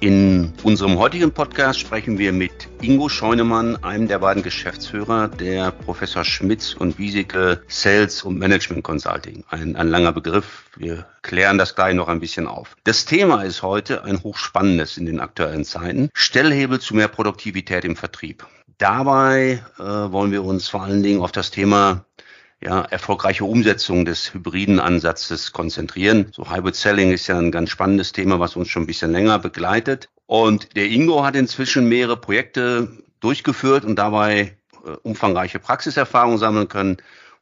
In unserem heutigen Podcast sprechen wir mit Ingo Scheunemann, einem der beiden Geschäftsführer der Professor Schmitz und Wieseke Sales und Management Consulting. Ein, ein langer Begriff. Wir klären das gleich noch ein bisschen auf. Das Thema ist heute ein hochspannendes in den aktuellen Zeiten. Stellhebel zu mehr Produktivität im Vertrieb. Dabei äh, wollen wir uns vor allen Dingen auf das Thema ja, erfolgreiche Umsetzung des hybriden Ansatzes konzentrieren. So Hybrid Selling ist ja ein ganz spannendes Thema, was uns schon ein bisschen länger begleitet. Und der Ingo hat inzwischen mehrere Projekte durchgeführt und dabei äh, umfangreiche Praxiserfahrung sammeln können.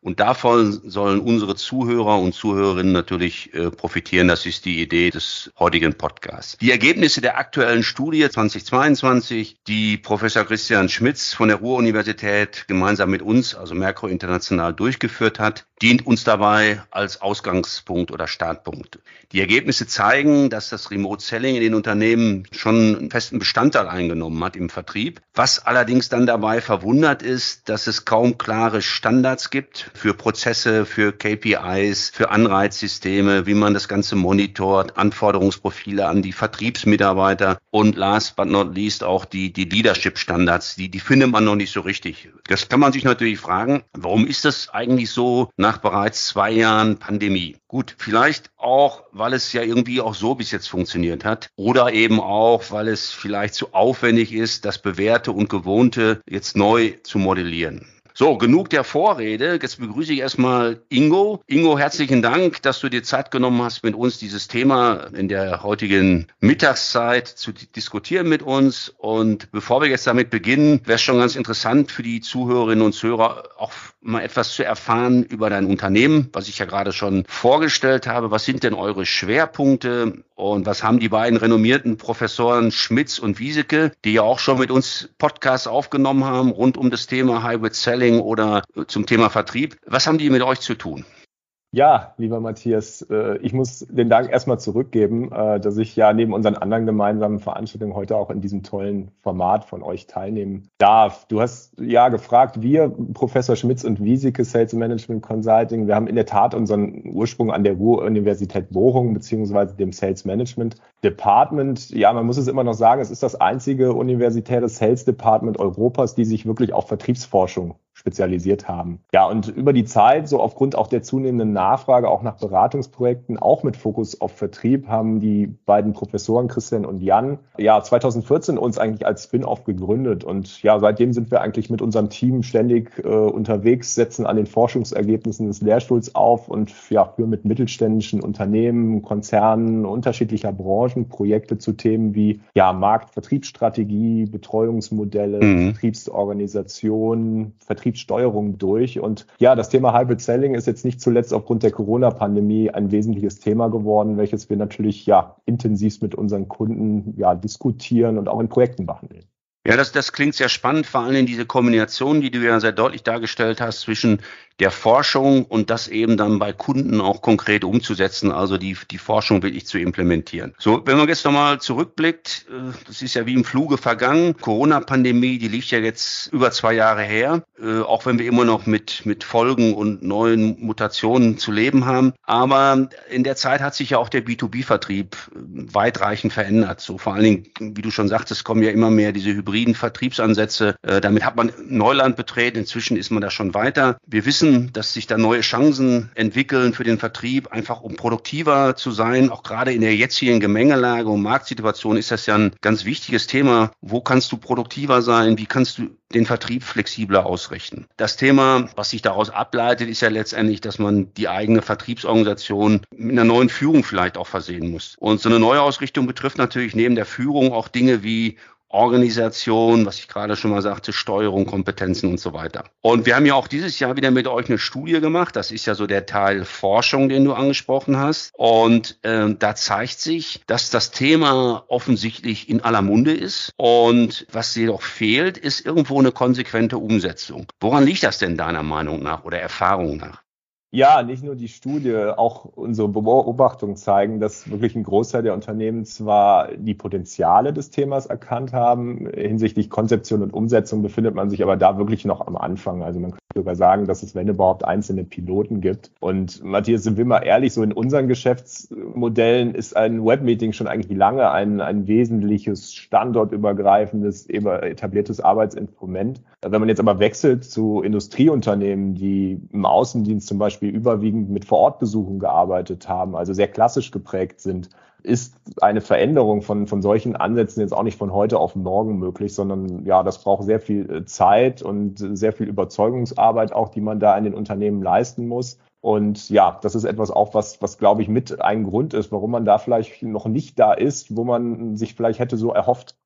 Und davon sollen unsere Zuhörer und Zuhörerinnen natürlich äh, profitieren. Das ist die Idee des heutigen Podcasts. Die Ergebnisse der aktuellen Studie 2022, die Professor Christian Schmitz von der Ruhr-Universität gemeinsam mit uns, also Merkur International, durchgeführt hat, dient uns dabei als Ausgangspunkt oder Startpunkt. Die Ergebnisse zeigen, dass das Remote Selling in den Unternehmen schon einen festen Bestandteil eingenommen hat im Vertrieb. Was allerdings dann dabei verwundert ist, dass es kaum klare Standards gibt für Prozesse, für KPIs, für Anreizsysteme, wie man das Ganze monitort, Anforderungsprofile an die Vertriebsmitarbeiter und last but not least auch die, die Leadership-Standards, die, die findet man noch nicht so richtig. Das kann man sich natürlich fragen, warum ist das eigentlich so nach bereits zwei Jahren Pandemie? Gut, vielleicht auch, weil es ja irgendwie auch so bis jetzt funktioniert hat oder eben auch, weil es vielleicht zu aufwendig ist, das Bewährte und Gewohnte jetzt neu zu modellieren. So, genug der Vorrede. Jetzt begrüße ich erstmal Ingo. Ingo, herzlichen Dank, dass du dir Zeit genommen hast, mit uns dieses Thema in der heutigen Mittagszeit zu diskutieren mit uns. Und bevor wir jetzt damit beginnen, wäre es schon ganz interessant für die Zuhörerinnen und Zuhörer auch mal etwas zu erfahren über dein Unternehmen, was ich ja gerade schon vorgestellt habe. Was sind denn eure Schwerpunkte und was haben die beiden renommierten Professoren Schmitz und Wieseke, die ja auch schon mit uns Podcasts aufgenommen haben rund um das Thema Hybrid Selling oder zum Thema Vertrieb? Was haben die mit euch zu tun? Ja, lieber Matthias, äh, ich muss den Dank erstmal zurückgeben, äh, dass ich ja neben unseren anderen gemeinsamen Veranstaltungen heute auch in diesem tollen Format von euch teilnehmen darf. Du hast ja gefragt, wir, Professor Schmitz und Wiesike Sales Management Consulting, wir haben in der Tat unseren Ursprung an der Ruhr-Universität Bochum beziehungsweise dem Sales Management Department. Ja, man muss es immer noch sagen, es ist das einzige universitäre Sales Department Europas, die sich wirklich auf Vertriebsforschung spezialisiert haben. Ja, und über die Zeit, so aufgrund auch der zunehmenden Nachfrage auch nach Beratungsprojekten, auch mit Fokus auf Vertrieb, haben die beiden Professoren Christian und Jan ja 2014 uns eigentlich als Spin-off gegründet. Und ja, seitdem sind wir eigentlich mit unserem Team ständig äh, unterwegs, setzen an den Forschungsergebnissen des Lehrstuhls auf und ja, führen mit mittelständischen Unternehmen, Konzernen unterschiedlicher Branchen Projekte zu Themen wie ja, Markt, Vertriebsstrategie, Betreuungsmodelle, mhm. Vertriebsorganisation, Vertriebs Vertriebssteuerung durch. Und ja, das Thema Hybrid Selling ist jetzt nicht zuletzt aufgrund der Corona-Pandemie ein wesentliches Thema geworden, welches wir natürlich ja intensivst mit unseren Kunden ja diskutieren und auch in Projekten behandeln. Ja, das, das klingt sehr spannend, vor allem diese Kombination, die du ja sehr deutlich dargestellt hast zwischen der Forschung und das eben dann bei Kunden auch konkret umzusetzen, also die, die Forschung wirklich zu implementieren. So, wenn man jetzt nochmal zurückblickt, äh, das ist ja wie im Fluge vergangen. Corona-Pandemie, die liegt ja jetzt über zwei Jahre her, äh, auch wenn wir immer noch mit, mit Folgen und neuen Mutationen zu leben haben. Aber in der Zeit hat sich ja auch der B2B-Vertrieb äh, weitreichend verändert. So vor allen Dingen, wie du schon sagtest, kommen ja immer mehr diese hybriden Vertriebsansätze. Damit hat man Neuland betreten. Inzwischen ist man da schon weiter. Wir wissen, dass sich da neue Chancen entwickeln für den Vertrieb, einfach um produktiver zu sein. Auch gerade in der jetzigen Gemengelage und Marktsituation ist das ja ein ganz wichtiges Thema. Wo kannst du produktiver sein? Wie kannst du den Vertrieb flexibler ausrichten? Das Thema, was sich daraus ableitet, ist ja letztendlich, dass man die eigene Vertriebsorganisation mit einer neuen Führung vielleicht auch versehen muss. Und so eine neue Ausrichtung betrifft natürlich neben der Führung auch Dinge wie Organisation, was ich gerade schon mal sagte, Steuerung, Kompetenzen und so weiter. Und wir haben ja auch dieses Jahr wieder mit euch eine Studie gemacht. Das ist ja so der Teil Forschung, den du angesprochen hast. Und äh, da zeigt sich, dass das Thema offensichtlich in aller Munde ist. Und was jedoch fehlt, ist irgendwo eine konsequente Umsetzung. Woran liegt das denn deiner Meinung nach oder Erfahrung nach? Ja, nicht nur die Studie, auch unsere Beobachtungen zeigen, dass wirklich ein Großteil der Unternehmen zwar die Potenziale des Themas erkannt haben, hinsichtlich Konzeption und Umsetzung befindet man sich aber da wirklich noch am Anfang. Also man sogar sagen, dass es, wenn überhaupt, einzelne Piloten gibt. Und Matthias, sind wir mal ehrlich, so in unseren Geschäftsmodellen ist ein Webmeeting schon eigentlich lange ein, ein wesentliches standortübergreifendes, etabliertes Arbeitsinstrument. Wenn man jetzt aber wechselt zu Industrieunternehmen, die im Außendienst zum Beispiel überwiegend mit Vorortbesuchen gearbeitet haben, also sehr klassisch geprägt sind, ist eine Veränderung von, von solchen Ansätzen jetzt auch nicht von heute auf morgen möglich, sondern ja, das braucht sehr viel äh, Zeit und sehr viel Überzeugungsarbeit auch, die man da in den Unternehmen leisten muss. Und ja, das ist etwas auch, was, was glaube ich mit ein Grund ist, warum man da vielleicht noch nicht da ist, wo man sich vielleicht hätte so erhofft.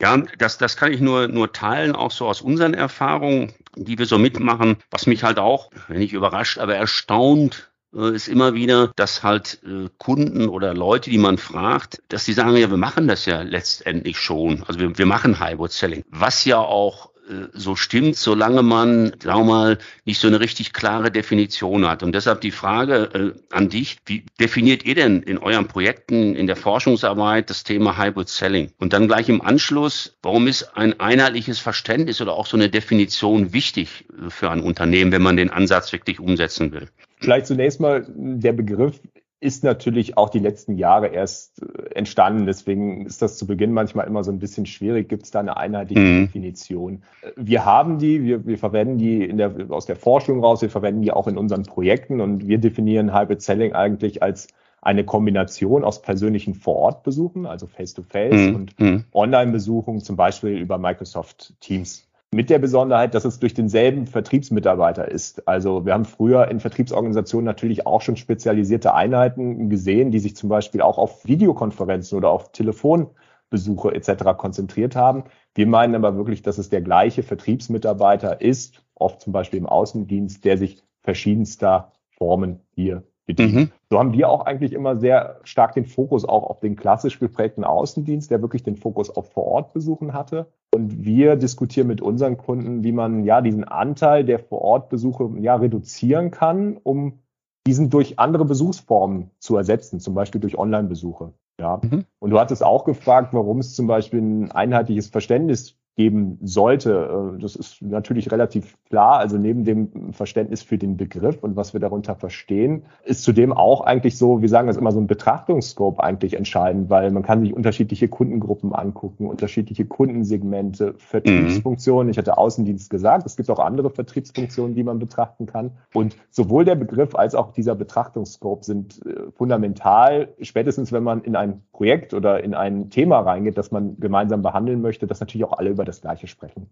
Ja, das, das kann ich nur, nur teilen, auch so aus unseren Erfahrungen, die wir so mitmachen. Was mich halt auch, wenn nicht überrascht, aber erstaunt ist immer wieder, dass halt äh, Kunden oder Leute, die man fragt, dass die sagen, ja, wir machen das ja letztendlich schon. Also wir, wir machen Hybrid Selling, was ja auch äh, so stimmt, solange man, sagen wir mal, nicht so eine richtig klare Definition hat. Und deshalb die Frage äh, an dich, wie definiert ihr denn in euren Projekten, in der Forschungsarbeit das Thema Hybrid Selling? Und dann gleich im Anschluss, warum ist ein einheitliches Verständnis oder auch so eine Definition wichtig äh, für ein Unternehmen, wenn man den Ansatz wirklich umsetzen will? Vielleicht zunächst mal der Begriff ist natürlich auch die letzten Jahre erst äh, entstanden. Deswegen ist das zu Beginn manchmal immer so ein bisschen schwierig. Gibt es da eine einheitliche mhm. Definition? Wir haben die, wir, wir verwenden die in der, aus der Forschung raus, wir verwenden die auch in unseren Projekten und wir definieren Hybrid Selling eigentlich als eine Kombination aus persönlichen Vorortbesuchen, also Face-to-Face -face mhm. und mhm. Online-Besuchen, zum Beispiel über Microsoft Teams mit der Besonderheit, dass es durch denselben Vertriebsmitarbeiter ist. Also wir haben früher in Vertriebsorganisationen natürlich auch schon spezialisierte Einheiten gesehen, die sich zum Beispiel auch auf Videokonferenzen oder auf Telefonbesuche etc. konzentriert haben. Wir meinen aber wirklich, dass es der gleiche Vertriebsmitarbeiter ist, oft zum Beispiel im Außendienst, der sich verschiedenster Formen hier bedient. Mhm. So haben wir auch eigentlich immer sehr stark den Fokus auch auf den klassisch geprägten Außendienst, der wirklich den Fokus auf Vorortbesuchen hatte. Und wir diskutieren mit unseren Kunden, wie man ja diesen Anteil der Vorortbesuche ja reduzieren kann, um diesen durch andere Besuchsformen zu ersetzen, zum Beispiel durch Online-Besuche. Ja. Mhm. Und du hattest auch gefragt, warum es zum Beispiel ein einheitliches Verständnis geben sollte. Äh, das ist natürlich relativ klar. Also neben dem Verständnis für den Begriff und was wir darunter verstehen, ist zudem auch eigentlich so, wir sagen das immer so ein Betrachtungsscope eigentlich entscheidend, weil man kann sich unterschiedliche Kundengruppen angucken, unterschiedliche Kundensegmente, Vertriebsfunktionen. Mhm. Ich hatte Außendienst gesagt. Es gibt auch andere Vertriebsfunktionen, die man betrachten kann. Und sowohl der Begriff als auch dieser Betrachtungsscope sind äh, fundamental, spätestens wenn man in ein Projekt oder in ein Thema reingeht, das man gemeinsam behandeln möchte, dass natürlich auch alle über das Gleiche sprechen.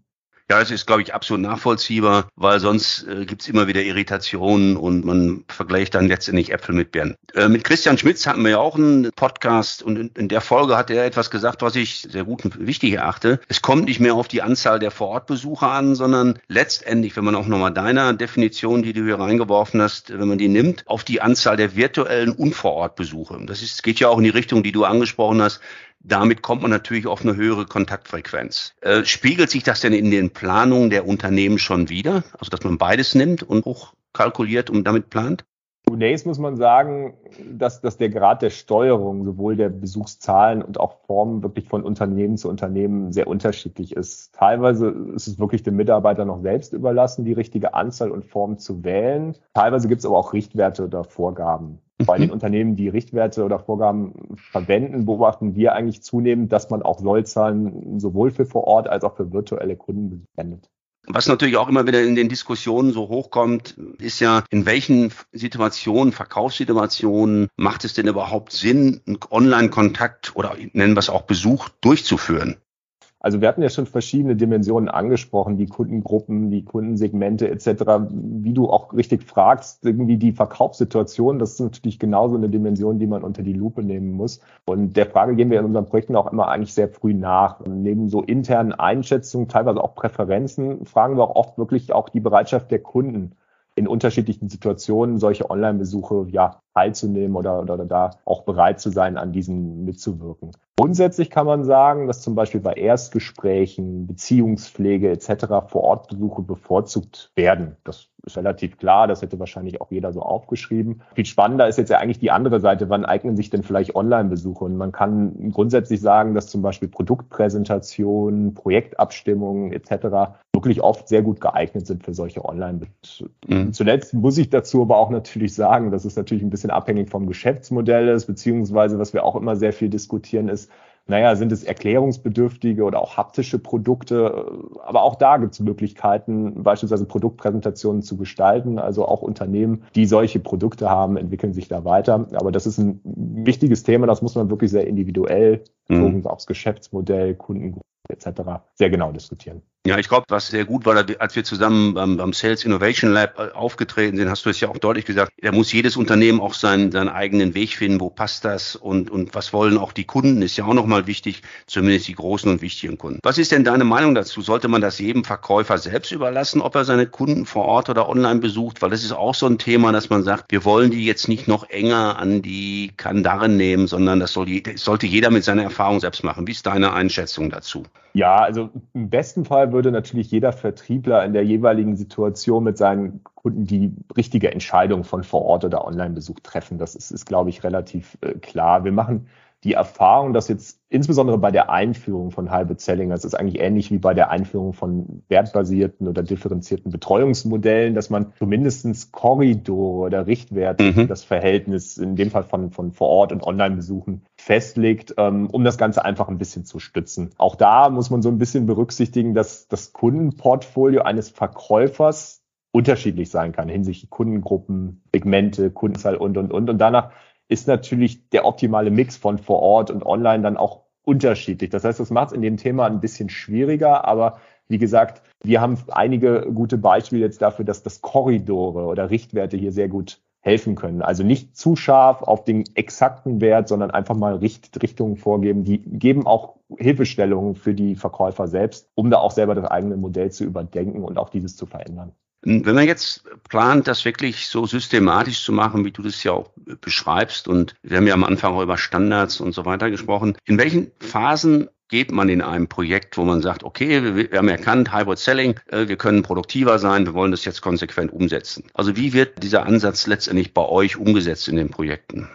Ja, es ist, glaube ich, absolut nachvollziehbar, weil sonst äh, gibt's immer wieder Irritationen und man vergleicht dann letztendlich Äpfel mit Birnen. Äh, mit Christian Schmitz hatten wir ja auch einen Podcast und in, in, der Folge hat er etwas gesagt, was ich sehr gut und wichtig erachte. Es kommt nicht mehr auf die Anzahl der Vorortbesucher an, sondern letztendlich, wenn man auch nochmal deiner Definition, die du hier reingeworfen hast, wenn man die nimmt, auf die Anzahl der virtuellen und Vorortbesuche. Das ist, geht ja auch in die Richtung, die du angesprochen hast, damit kommt man natürlich auf eine höhere Kontaktfrequenz. Äh, spiegelt sich das denn in den Planungen der Unternehmen schon wieder? Also, dass man beides nimmt und hochkalkuliert und damit plant? Zunächst muss man sagen, dass, dass der Grad der Steuerung sowohl der Besuchszahlen und auch Formen wirklich von Unternehmen zu Unternehmen sehr unterschiedlich ist. Teilweise ist es wirklich dem Mitarbeiter noch selbst überlassen, die richtige Anzahl und Form zu wählen. Teilweise gibt es aber auch Richtwerte oder Vorgaben. Bei den mhm. Unternehmen, die Richtwerte oder Vorgaben verwenden, beobachten wir eigentlich zunehmend, dass man auch Sollzahlen sowohl für vor Ort als auch für virtuelle Kunden verwendet. Was natürlich auch immer wieder in den Diskussionen so hochkommt, ist ja, in welchen Situationen, Verkaufssituationen macht es denn überhaupt Sinn, einen Online-Kontakt oder nennen wir es auch Besuch durchzuführen? Also wir hatten ja schon verschiedene Dimensionen angesprochen, die Kundengruppen, die Kundensegmente etc. Wie du auch richtig fragst, irgendwie die Verkaufssituation, das ist natürlich genauso eine Dimension, die man unter die Lupe nehmen muss. Und der Frage gehen wir in unseren Projekten auch immer eigentlich sehr früh nach. Und neben so internen Einschätzungen, teilweise auch Präferenzen, fragen wir auch oft wirklich auch die Bereitschaft der Kunden in unterschiedlichen Situationen solche Online-Besuche ja teilzunehmen oder, oder, oder da auch bereit zu sein, an diesen mitzuwirken. Grundsätzlich kann man sagen, dass zum Beispiel bei Erstgesprächen, Beziehungspflege etc. Vor-Ort-Besuche bevorzugt werden. Das ist relativ klar, das hätte wahrscheinlich auch jeder so aufgeschrieben. Viel spannender ist jetzt ja eigentlich die andere Seite, wann eignen sich denn vielleicht Online-Besuche? Und man kann grundsätzlich sagen, dass zum Beispiel Produktpräsentationen, Projektabstimmungen etc. wirklich oft sehr gut geeignet sind für solche Online-Besuche. Mhm. Zuletzt muss ich dazu aber auch natürlich sagen, dass es natürlich ein bisschen abhängig vom Geschäftsmodell ist, beziehungsweise was wir auch immer sehr viel diskutieren ist, naja, sind es erklärungsbedürftige oder auch haptische Produkte? Aber auch da gibt es Möglichkeiten, beispielsweise Produktpräsentationen zu gestalten. Also auch Unternehmen, die solche Produkte haben, entwickeln sich da weiter. Aber das ist ein wichtiges Thema, das muss man wirklich sehr individuell, mhm. aufs Geschäftsmodell, Kundengruppe etc. sehr genau diskutieren. Ja, ich glaube, was sehr gut war, als wir zusammen beim, beim, Sales Innovation Lab äh, aufgetreten sind, hast du es ja auch deutlich gesagt, da muss jedes Unternehmen auch seinen, seinen eigenen Weg finden, wo passt das und, und was wollen auch die Kunden, ist ja auch nochmal wichtig, zumindest die großen und wichtigen Kunden. Was ist denn deine Meinung dazu? Sollte man das jedem Verkäufer selbst überlassen, ob er seine Kunden vor Ort oder online besucht? Weil das ist auch so ein Thema, dass man sagt, wir wollen die jetzt nicht noch enger an die Kandaren nehmen, sondern das, soll, das sollte jeder mit seiner Erfahrung selbst machen. Wie ist deine Einschätzung dazu? Ja, also im besten Fall würde natürlich jeder Vertriebler in der jeweiligen Situation mit seinen Kunden die richtige Entscheidung von vor Ort oder Online-Besuch treffen. Das ist, ist glaube ich, relativ äh, klar. Wir machen die Erfahrung, dass jetzt insbesondere bei der Einführung von Hybrid Selling, das ist eigentlich ähnlich wie bei der Einführung von wertbasierten oder differenzierten Betreuungsmodellen, dass man zumindestens Korridore oder Richtwerte mhm. das Verhältnis in dem Fall von, von vor Ort und Online-Besuchen festlegt, ähm, um das Ganze einfach ein bisschen zu stützen. Auch da muss man so ein bisschen berücksichtigen, dass das Kundenportfolio eines Verkäufers unterschiedlich sein kann hinsichtlich Kundengruppen, Segmente, Kundenzahl und, und, und. Und danach ist natürlich der optimale Mix von vor Ort und online dann auch unterschiedlich. Das heißt, das macht es in dem Thema ein bisschen schwieriger, aber wie gesagt, wir haben einige gute Beispiele jetzt dafür, dass das Korridore oder Richtwerte hier sehr gut helfen können. Also nicht zu scharf auf den exakten Wert, sondern einfach mal Richt Richtungen vorgeben. Die geben auch Hilfestellungen für die Verkäufer selbst, um da auch selber das eigene Modell zu überdenken und auch dieses zu verändern. Wenn man jetzt plant, das wirklich so systematisch zu machen, wie du das ja auch beschreibst, und wir haben ja am Anfang auch über Standards und so weiter gesprochen, in welchen Phasen geht man in einem Projekt, wo man sagt, okay, wir, haben erkannt, Hybrid Selling, äh, wir können produktiver sein, wir wollen das jetzt konsequent umsetzen. Also wie wird dieser Ansatz letztendlich bei euch umgesetzt in den Projekten?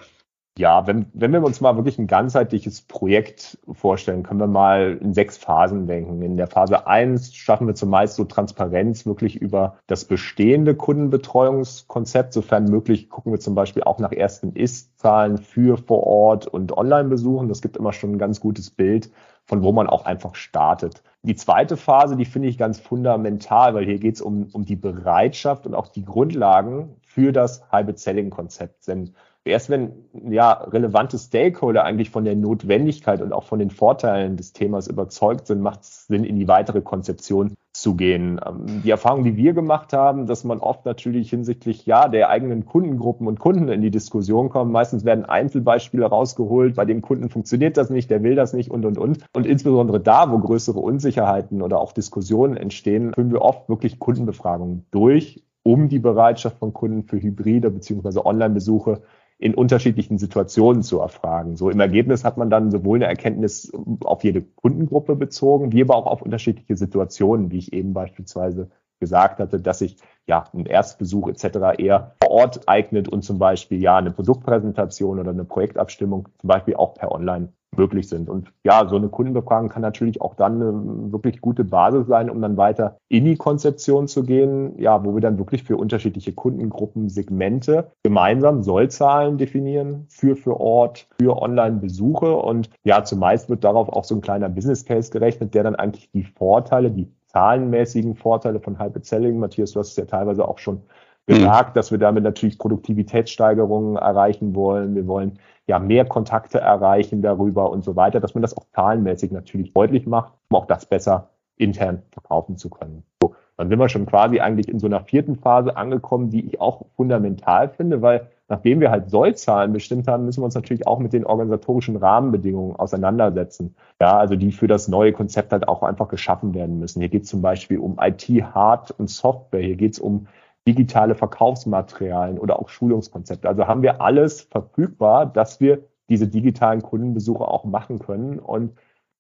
Ja, wenn, wenn wir uns mal wirklich ein ganzheitliches Projekt vorstellen, können wir mal in sechs Phasen denken. In der Phase eins schaffen wir zumeist so Transparenz wirklich über das bestehende Kundenbetreuungskonzept. Sofern möglich gucken wir zum Beispiel auch nach ersten Ist-Zahlen für vor Ort und Online-Besuchen. Das gibt immer schon ein ganz gutes Bild, von wo man auch einfach startet. Die zweite Phase, die finde ich ganz fundamental, weil hier geht es um, um die Bereitschaft und auch die Grundlagen für das Hybrid-Selling-Konzept. Denn erst wenn ja relevante Stakeholder eigentlich von der Notwendigkeit und auch von den Vorteilen des Themas überzeugt sind, macht es Sinn, in die weitere Konzeption zu gehen. Ähm, die Erfahrung, die wir gemacht haben, dass man oft natürlich hinsichtlich ja der eigenen Kundengruppen und Kunden in die Diskussion kommt. Meistens werden Einzelbeispiele rausgeholt, bei dem Kunden funktioniert das nicht, der will das nicht und und und. Und insbesondere da, wo größere Unsicherheiten oder auch Diskussionen entstehen, führen wir oft wirklich Kundenbefragungen durch, um die Bereitschaft von Kunden für hybride bzw. Online-Besuche in unterschiedlichen Situationen zu erfragen. So im Ergebnis hat man dann sowohl eine Erkenntnis auf jede Kundengruppe bezogen, wie aber auch auf unterschiedliche Situationen, wie ich eben beispielsweise gesagt hatte, dass sich ja ein Erstbesuch etc. eher vor Ort eignet und zum Beispiel ja eine Produktpräsentation oder eine Projektabstimmung zum Beispiel auch per Online möglich sind. Und ja, so eine Kundenbefragung kann natürlich auch dann eine wirklich gute Basis sein, um dann weiter in die Konzeption zu gehen, ja, wo wir dann wirklich für unterschiedliche Kundengruppen, Segmente gemeinsam Sollzahlen definieren für für Ort, für Online-Besuche. Und ja, zumeist wird darauf auch so ein kleiner Business Case gerechnet, der dann eigentlich die Vorteile, die zahlenmäßigen Vorteile von Hybrid Selling, Matthias, du hast es ja teilweise auch schon gesagt, mhm. dass wir damit natürlich Produktivitätssteigerungen erreichen wollen. Wir wollen ja mehr Kontakte erreichen darüber und so weiter, dass man das auch zahlenmäßig natürlich deutlich macht, um auch das besser intern verkaufen zu können. So, dann sind wir schon quasi eigentlich in so einer vierten Phase angekommen, die ich auch fundamental finde, weil nachdem wir halt Sollzahlen bestimmt haben, müssen wir uns natürlich auch mit den organisatorischen Rahmenbedingungen auseinandersetzen. Ja, also die für das neue Konzept halt auch einfach geschaffen werden müssen. Hier geht es zum Beispiel um IT, Hard und Software. Hier geht es um digitale Verkaufsmaterialien oder auch Schulungskonzepte. Also haben wir alles verfügbar, dass wir diese digitalen Kundenbesuche auch machen können. Und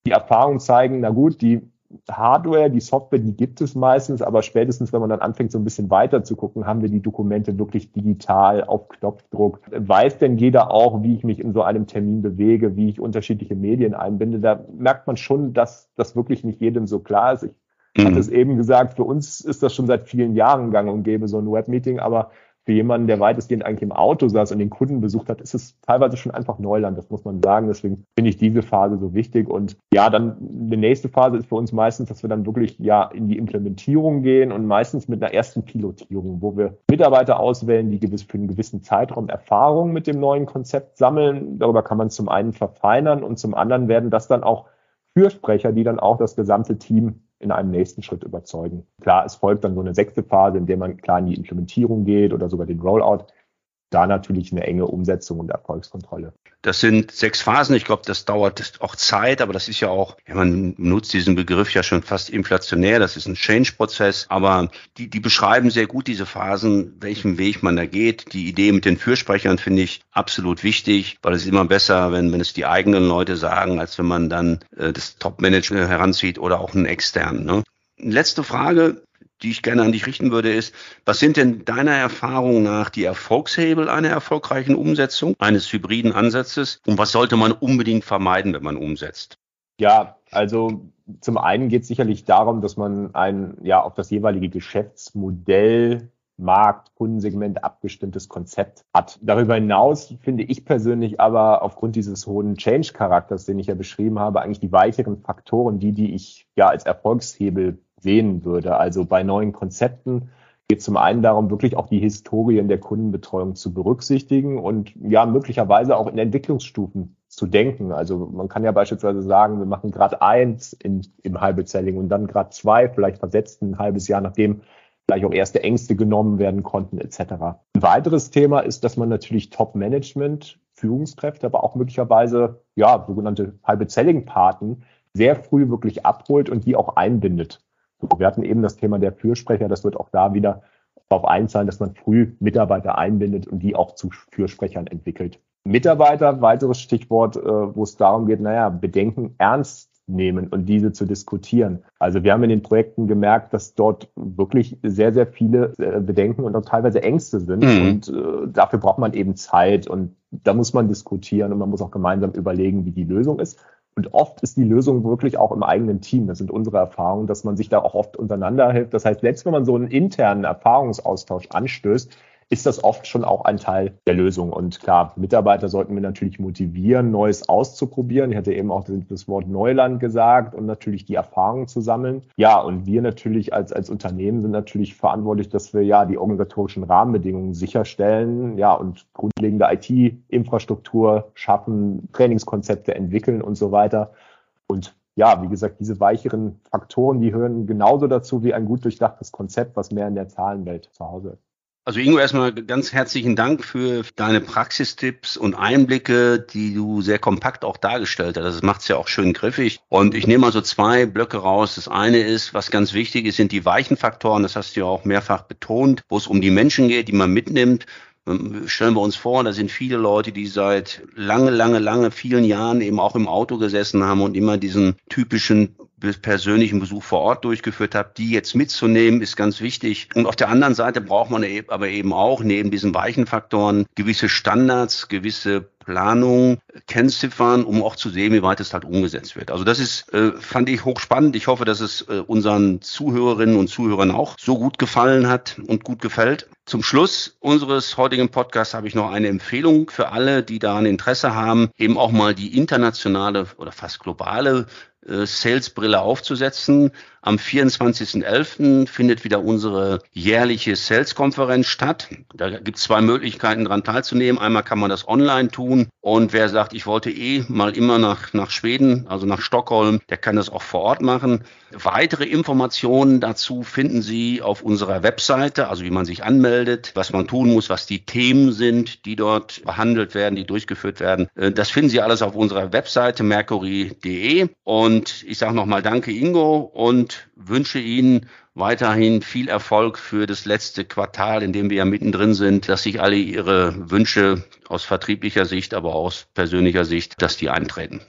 die Erfahrungen zeigen, na gut, die Hardware, die Software, die gibt es meistens, aber spätestens, wenn man dann anfängt, so ein bisschen weiter zu gucken, haben wir die Dokumente wirklich digital auf Knopfdruck. Weiß denn jeder auch, wie ich mich in so einem Termin bewege, wie ich unterschiedliche Medien einbinde? Da merkt man schon, dass das wirklich nicht jedem so klar ist. Ich mhm. hatte es eben gesagt, für uns ist das schon seit vielen Jahren gang und gäbe, so ein Webmeeting, aber für jemanden, der weitestgehend eigentlich im Auto saß und den Kunden besucht hat, ist es teilweise schon einfach Neuland, das muss man sagen. Deswegen finde ich diese Phase so wichtig. Und ja, dann die nächste Phase ist für uns meistens, dass wir dann wirklich ja in die Implementierung gehen und meistens mit einer ersten Pilotierung, wo wir Mitarbeiter auswählen, die gewiss für einen gewissen Zeitraum Erfahrung mit dem neuen Konzept sammeln. Darüber kann man zum einen verfeinern und zum anderen werden das dann auch Fürsprecher, die dann auch das gesamte Team in einem nächsten Schritt überzeugen. Klar, es folgt dann so eine sechste Phase, in der man klar in die Implementierung geht oder sogar den Rollout da natürlich eine enge Umsetzung und Erfolgskontrolle. Das sind sechs Phasen. Ich glaube, das dauert auch Zeit, aber das ist ja auch, ja, man nutzt diesen Begriff ja schon fast inflationär. Das ist ein Change-Prozess, aber die, die beschreiben sehr gut diese Phasen, welchen Weg man da geht. Die Idee mit den Fürsprechern finde ich absolut wichtig, weil es ist immer besser, wenn, wenn es die eigenen Leute sagen, als wenn man dann äh, das Top-Management heranzieht oder auch einen externen. Ne? Letzte Frage die ich gerne an dich richten würde, ist, was sind denn deiner Erfahrung nach die Erfolgshebel einer erfolgreichen Umsetzung eines hybriden Ansatzes und was sollte man unbedingt vermeiden, wenn man umsetzt? Ja, also zum einen geht es sicherlich darum, dass man ein ja auf das jeweilige Geschäftsmodell Markt, Kundensegment abgestimmtes Konzept hat. Darüber hinaus finde ich persönlich aber aufgrund dieses hohen Change-Charakters, den ich ja beschrieben habe, eigentlich die weicheren Faktoren, die, die ich ja als Erfolgshebel sehen würde. Also bei neuen Konzepten geht es zum einen darum, wirklich auch die Historien der Kundenbetreuung zu berücksichtigen und ja, möglicherweise auch in Entwicklungsstufen zu denken. Also man kann ja beispielsweise sagen, wir machen Grad eins in, im Hybrid Selling und dann Grad zwei, vielleicht versetzt ein halbes Jahr, nachdem vielleicht auch erste Ängste genommen werden konnten, etc. Ein weiteres Thema ist, dass man natürlich Top-Management, Führungskräfte, aber auch möglicherweise ja sogenannte Hybrid Selling-Paten sehr früh wirklich abholt und die auch einbindet. Wir hatten eben das Thema der Fürsprecher, das wird auch da wieder darauf einzahlen, dass man früh Mitarbeiter einbindet und die auch zu Fürsprechern entwickelt. Mitarbeiter, weiteres Stichwort, äh, wo es darum geht, naja, Bedenken ernst nehmen und diese zu diskutieren. Also wir haben in den Projekten gemerkt, dass dort wirklich sehr, sehr viele äh, Bedenken und auch teilweise Ängste sind. Mhm. Und äh, dafür braucht man eben Zeit und da muss man diskutieren und man muss auch gemeinsam überlegen, wie die Lösung ist. Und oft ist die Lösung wirklich auch im eigenen Team. Das sind unsere Erfahrungen, dass man sich da auch oft untereinander hilft. Das heißt, selbst wenn man so einen internen Erfahrungsaustausch anstößt, ist das oft schon auch ein Teil der Lösung. Und klar, Mitarbeiter sollten wir natürlich motivieren, Neues auszuprobieren. Ich hatte eben auch das Wort Neuland gesagt und natürlich die Erfahrungen zu sammeln. Ja, und wir natürlich als, als Unternehmen sind natürlich verantwortlich, dass wir ja die organisatorischen Rahmenbedingungen sicherstellen, ja, und grundlegende IT-Infrastruktur schaffen, Trainingskonzepte entwickeln und so weiter. Und ja, wie gesagt, diese weicheren Faktoren, die hören genauso dazu wie ein gut durchdachtes Konzept, was mehr in der Zahlenwelt zu Hause ist. Also Ingo, erstmal ganz herzlichen Dank für deine Praxistipps und Einblicke, die du sehr kompakt auch dargestellt hast. Das macht es ja auch schön griffig. Und ich nehme mal so zwei Blöcke raus. Das eine ist, was ganz wichtig ist, sind die weichen Faktoren. Das hast du ja auch mehrfach betont, wo es um die Menschen geht, die man mitnimmt. Stellen wir uns vor, da sind viele Leute, die seit lange, lange, lange, vielen Jahren eben auch im Auto gesessen haben und immer diesen typischen persönlichen Besuch vor Ort durchgeführt habe, die jetzt mitzunehmen, ist ganz wichtig. Und auf der anderen Seite braucht man e-, aber eben auch neben diesen weichen Faktoren gewisse Standards, gewisse Planung kennziffern, um auch zu sehen, wie weit es halt umgesetzt wird. Also das ist, äh, fand ich hochspannend. Ich hoffe, dass es äh, unseren Zuhörerinnen und Zuhörern auch so gut gefallen hat und gut gefällt. Zum Schluss unseres heutigen Podcasts habe ich noch eine Empfehlung für alle, die daran Interesse haben, eben auch mal die internationale oder fast globale äh, Salesbrille aufzusetzen. Am 24.11. findet wieder unsere jährliche Sales-Konferenz statt. Da gibt es zwei Möglichkeiten, daran teilzunehmen. Einmal kann man das online tun und wer sagt, ich wollte eh mal immer nach, nach Schweden, also nach Stockholm, der kann das auch vor Ort machen. Weitere Informationen dazu finden Sie auf unserer Webseite, also wie man sich anmeldet, was man tun muss, was die Themen sind, die dort behandelt werden, die durchgeführt werden. Äh, das finden Sie alles auf unserer Webseite mercury.de und Und ich sage nochmal Danke, Ingo, und wünsche Ihnen weiterhin viel Erfolg für das letzte Quartal, in dem wir ja mittendrin sind, dass sich alle Ihre Wünsche aus vertrieblicher Sicht, aber auch aus persönlicher Sicht, dass die eintreten.